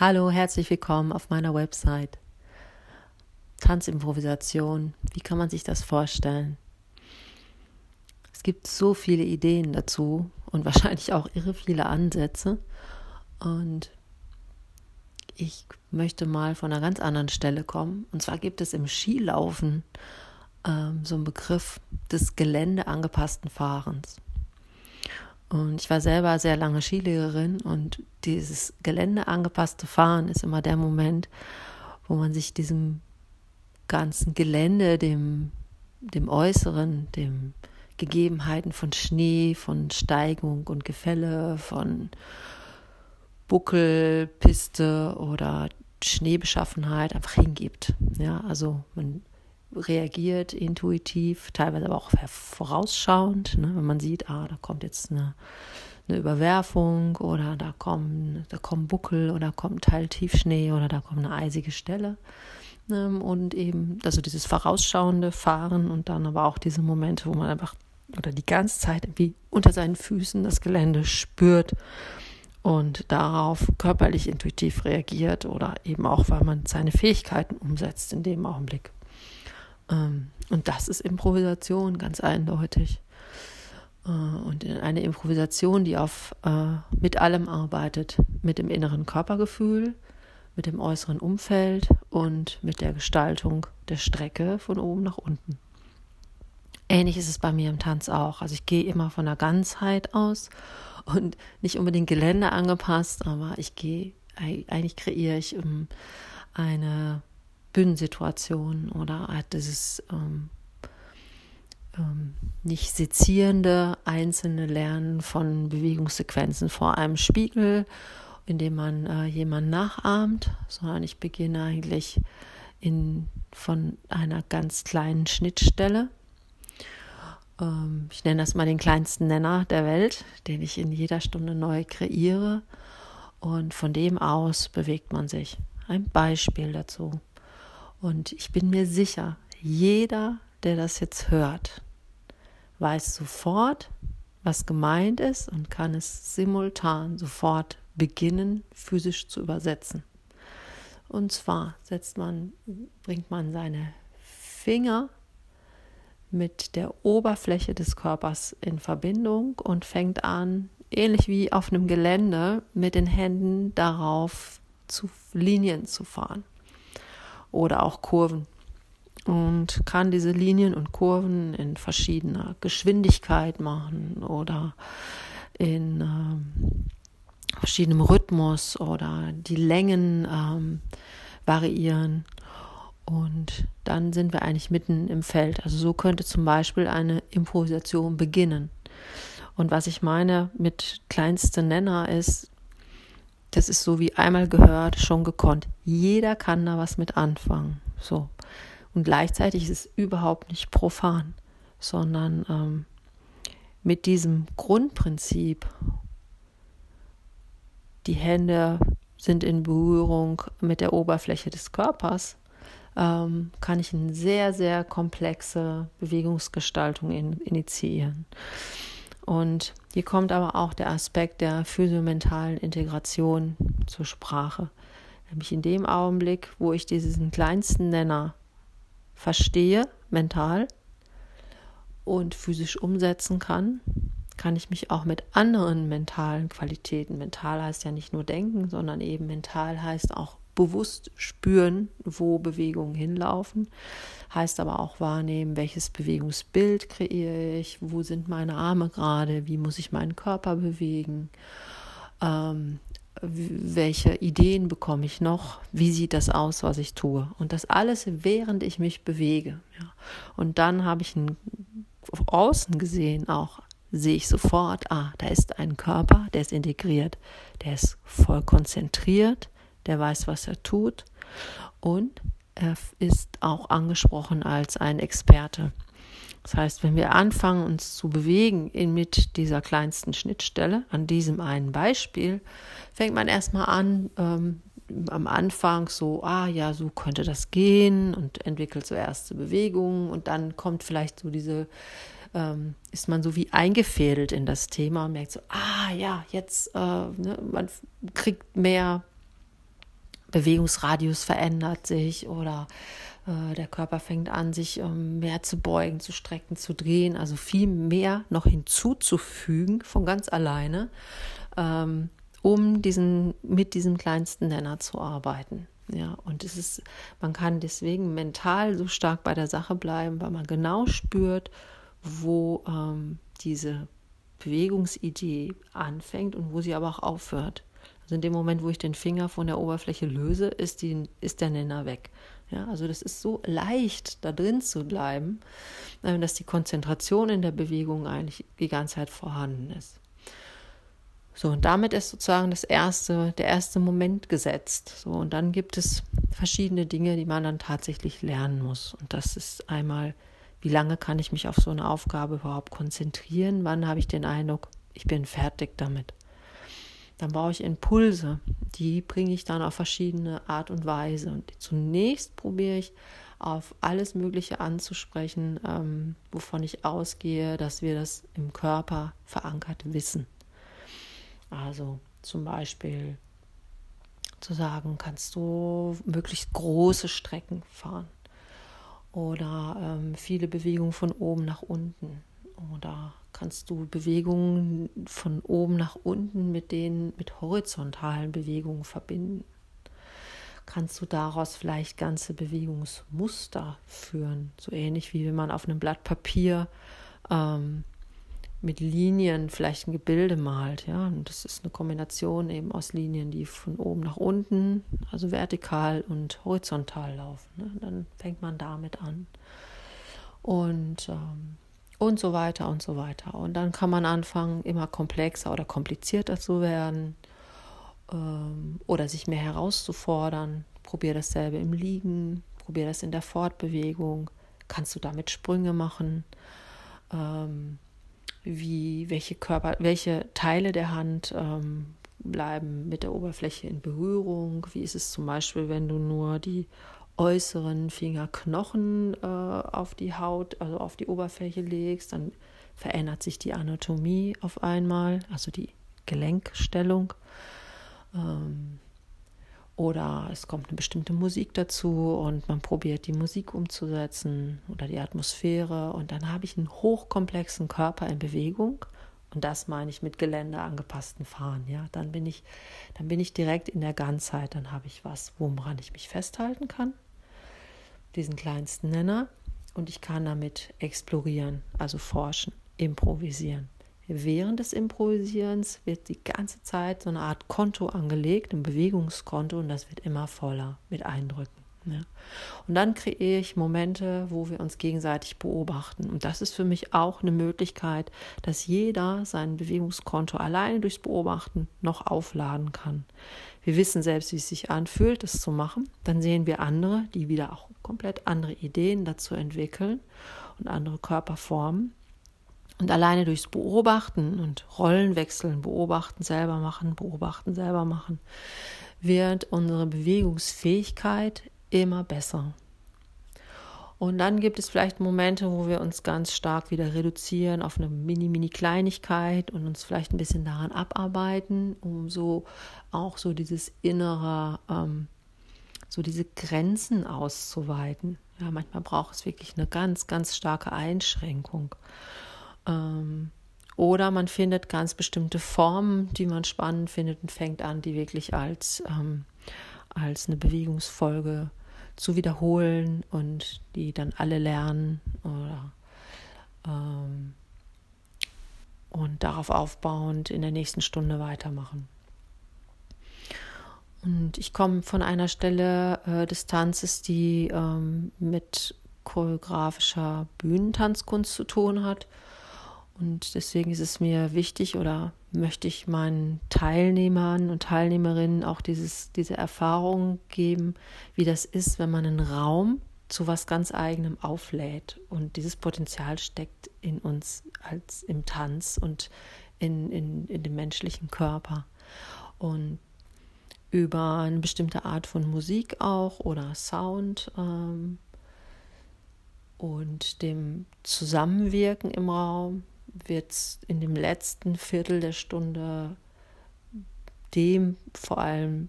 Hallo, herzlich willkommen auf meiner Website. Tanzimprovisation, wie kann man sich das vorstellen? Es gibt so viele Ideen dazu und wahrscheinlich auch irre viele Ansätze. Und ich möchte mal von einer ganz anderen Stelle kommen. Und zwar gibt es im Skilaufen ähm, so einen Begriff des geländeangepassten Fahrens. Und ich war selber sehr lange Skilehrerin und dieses geländeangepasste Fahren ist immer der Moment, wo man sich diesem ganzen Gelände, dem, dem Äußeren, dem Gegebenheiten von Schnee, von Steigung und Gefälle, von Buckelpiste oder Schneebeschaffenheit einfach hingibt. Ja, also man reagiert intuitiv, teilweise aber auch vorausschauend, ne, wenn man sieht, ah, da kommt jetzt eine, eine Überwerfung oder da kommen, da kommen Buckel oder kommt ein Teil Tiefschnee oder da kommt eine eisige Stelle. Ne, und eben, also dieses vorausschauende Fahren und dann aber auch diese Momente, wo man einfach oder die ganze Zeit irgendwie unter seinen Füßen das Gelände spürt und darauf körperlich intuitiv reagiert oder eben auch, weil man seine Fähigkeiten umsetzt in dem Augenblick. Ähm, und das ist Improvisation, ganz eindeutig. Äh, und eine Improvisation, die auf, äh, mit allem arbeitet, mit dem inneren Körpergefühl, mit dem äußeren Umfeld und mit der Gestaltung der Strecke von oben nach unten. Ähnlich ist es bei mir im Tanz auch. Also ich gehe immer von der Ganzheit aus und nicht unbedingt Gelände angepasst, aber ich gehe, eigentlich kreiere ich ähm, eine Bühnensituation oder hat dieses ähm, ähm, nicht sezierende einzelne Lernen von Bewegungssequenzen vor einem Spiegel, indem man äh, jemanden nachahmt, sondern ich beginne eigentlich in, von einer ganz kleinen Schnittstelle. Ähm, ich nenne das mal den kleinsten Nenner der Welt, den ich in jeder Stunde neu kreiere. Und von dem aus bewegt man sich. Ein Beispiel dazu. Und ich bin mir sicher, jeder, der das jetzt hört, weiß sofort, was gemeint ist und kann es simultan sofort beginnen, physisch zu übersetzen. Und zwar setzt man, bringt man seine Finger mit der Oberfläche des Körpers in Verbindung und fängt an, ähnlich wie auf einem Gelände, mit den Händen darauf zu Linien zu fahren oder auch Kurven und kann diese Linien und Kurven in verschiedener Geschwindigkeit machen oder in ähm, verschiedenem Rhythmus oder die Längen ähm, variieren. Und dann sind wir eigentlich mitten im Feld. Also so könnte zum Beispiel eine Improvisation beginnen. Und was ich meine mit kleinste Nenner ist, das ist so wie einmal gehört, schon gekonnt. Jeder kann da was mit anfangen. So. Und gleichzeitig ist es überhaupt nicht profan, sondern ähm, mit diesem Grundprinzip, die Hände sind in Berührung mit der Oberfläche des Körpers, ähm, kann ich eine sehr, sehr komplexe Bewegungsgestaltung in, initiieren. Und hier kommt aber auch der Aspekt der physiomentalen Integration zur Sprache. Nämlich in dem Augenblick, wo ich diesen kleinsten Nenner verstehe, mental, und physisch umsetzen kann, kann ich mich auch mit anderen mentalen Qualitäten, mental heißt ja nicht nur denken, sondern eben mental heißt auch bewusst spüren, wo Bewegungen hinlaufen. Heißt aber auch wahrnehmen, welches Bewegungsbild kreiere ich, wo sind meine Arme gerade, wie muss ich meinen Körper bewegen, ähm, welche Ideen bekomme ich noch, wie sieht das aus, was ich tue. Und das alles, während ich mich bewege. Ja. Und dann habe ich ein, außen gesehen auch sehe ich sofort, ah, da ist ein Körper, der ist integriert, der ist voll konzentriert, der weiß, was er tut und er ist auch angesprochen als ein Experte. Das heißt, wenn wir anfangen, uns zu bewegen in, mit dieser kleinsten Schnittstelle, an diesem einen Beispiel, fängt man erstmal an, ähm, am Anfang so, ah ja, so könnte das gehen und entwickelt so erste Bewegungen und dann kommt vielleicht so diese, ähm, ist man so wie eingefädelt in das Thema und merkt so, ah ja, jetzt, äh, ne, man kriegt mehr Bewegungsradius verändert sich oder äh, der Körper fängt an, sich ähm, mehr zu beugen, zu strecken, zu drehen, also viel mehr noch hinzuzufügen von ganz alleine, ähm, um diesen, mit diesem kleinsten Nenner zu arbeiten. Ja, und es ist, man kann deswegen mental so stark bei der Sache bleiben, weil man genau spürt, wo ähm, diese Bewegungsidee anfängt und wo sie aber auch aufhört. Also in dem Moment, wo ich den Finger von der Oberfläche löse, ist, die, ist der Nenner weg. Ja, also das ist so leicht, da drin zu bleiben, äh, dass die Konzentration in der Bewegung eigentlich die ganze Zeit vorhanden ist. So, und damit ist sozusagen das erste, der erste Moment gesetzt. So, und dann gibt es verschiedene Dinge, die man dann tatsächlich lernen muss. Und das ist einmal, wie lange kann ich mich auf so eine Aufgabe überhaupt konzentrieren? Wann habe ich den Eindruck, ich bin fertig damit? Dann baue ich Impulse, die bringe ich dann auf verschiedene Art und Weise. Und zunächst probiere ich auf alles Mögliche anzusprechen, ähm, wovon ich ausgehe, dass wir das im Körper verankert wissen. Also zum Beispiel zu sagen, kannst du möglichst große Strecken fahren oder ähm, viele Bewegungen von oben nach unten oder kannst du Bewegungen von oben nach unten mit den mit horizontalen Bewegungen verbinden. Kannst du daraus vielleicht ganze Bewegungsmuster führen, so ähnlich wie wenn man auf einem Blatt Papier ähm, mit Linien vielleicht ein Gebilde malt, ja. Und das ist eine Kombination eben aus Linien, die von oben nach unten, also vertikal und horizontal laufen. Ne? Dann fängt man damit an. Und ähm, und so weiter und so weiter. Und dann kann man anfangen, immer komplexer oder komplizierter zu werden ähm, oder sich mehr herauszufordern. Probier dasselbe im Liegen, probier das in der Fortbewegung. Kannst du damit Sprünge machen? Ähm, wie, welche Körper, welche Teile der Hand ähm, bleiben mit der Oberfläche in Berührung? Wie ist es zum Beispiel, wenn du nur die äußeren Fingerknochen äh, auf die Haut, also auf die Oberfläche legst, dann verändert sich die Anatomie auf einmal, also die Gelenkstellung. Ähm, oder es kommt eine bestimmte Musik dazu und man probiert die Musik umzusetzen oder die Atmosphäre und dann habe ich einen hochkomplexen Körper in Bewegung und das meine ich mit Gelände angepassten Fahren. Ja, dann bin ich, dann bin ich direkt in der Ganzheit. Dann habe ich was, woran ich mich festhalten kann diesen kleinsten Nenner und ich kann damit explorieren, also forschen, improvisieren. Während des Improvisierens wird die ganze Zeit so eine Art Konto angelegt, ein Bewegungskonto, und das wird immer voller mit Eindrücken. Ja. Und dann kreiere ich Momente, wo wir uns gegenseitig beobachten. Und das ist für mich auch eine Möglichkeit, dass jeder sein Bewegungskonto alleine durchs Beobachten noch aufladen kann. Wir wissen selbst, wie es sich anfühlt, das zu machen. Dann sehen wir andere, die wieder auch komplett andere Ideen dazu entwickeln und andere Körperformen. Und alleine durchs Beobachten und Rollenwechseln, beobachten, selber machen, beobachten, selber machen, wird unsere Bewegungsfähigkeit immer besser. Und dann gibt es vielleicht Momente, wo wir uns ganz stark wieder reduzieren auf eine mini-mini-Kleinigkeit und uns vielleicht ein bisschen daran abarbeiten, um so auch so dieses innere, ähm, so diese Grenzen auszuweiten. Ja, manchmal braucht es wirklich eine ganz, ganz starke Einschränkung. Ähm, oder man findet ganz bestimmte Formen, die man spannend findet und fängt an, die wirklich als, ähm, als eine Bewegungsfolge zu wiederholen und die dann alle lernen oder ähm, und darauf aufbauend in der nächsten Stunde weitermachen. Und ich komme von einer Stelle äh, des Tanzes, die ähm, mit choreografischer Bühnentanzkunst zu tun hat. Und deswegen ist es mir wichtig oder möchte ich meinen Teilnehmern und Teilnehmerinnen auch dieses, diese Erfahrung geben, wie das ist, wenn man einen Raum zu was ganz eigenem auflädt. Und dieses Potenzial steckt in uns als im Tanz und in, in, in dem menschlichen Körper. Und über eine bestimmte Art von Musik auch oder Sound ähm, und dem Zusammenwirken im Raum wird in dem letzten Viertel der Stunde dem vor allem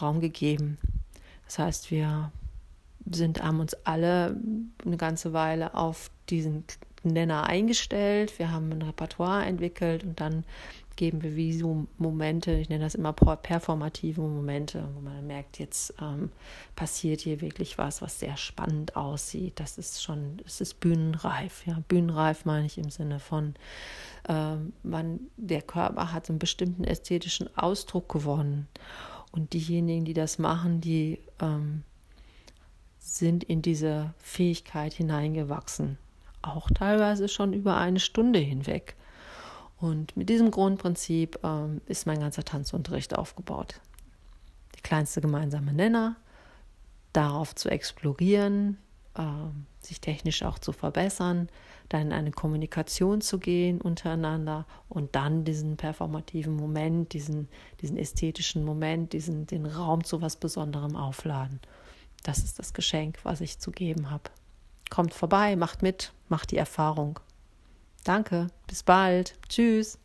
Raum gegeben. Das heißt, wir sind, haben uns alle eine ganze Weile auf diesen Nenner eingestellt. Wir haben ein Repertoire entwickelt und dann geben wir wie so Momente, ich nenne das immer performative Momente, wo man merkt, jetzt ähm, passiert hier wirklich was, was sehr spannend aussieht. Das ist schon, es ist bühnenreif. Ja, bühnenreif meine ich im Sinne von, ähm, man, der Körper hat einen bestimmten ästhetischen Ausdruck gewonnen. Und diejenigen, die das machen, die ähm, sind in diese Fähigkeit hineingewachsen. Auch teilweise schon über eine Stunde hinweg. Und mit diesem Grundprinzip ähm, ist mein ganzer Tanzunterricht aufgebaut. Der kleinste gemeinsame Nenner, darauf zu explorieren, äh, sich technisch auch zu verbessern, dann in eine Kommunikation zu gehen untereinander und dann diesen performativen Moment, diesen, diesen ästhetischen Moment, diesen, den Raum zu was Besonderem aufladen. Das ist das Geschenk, was ich zu geben habe. Kommt vorbei, macht mit, macht die Erfahrung. Danke, bis bald. Tschüss.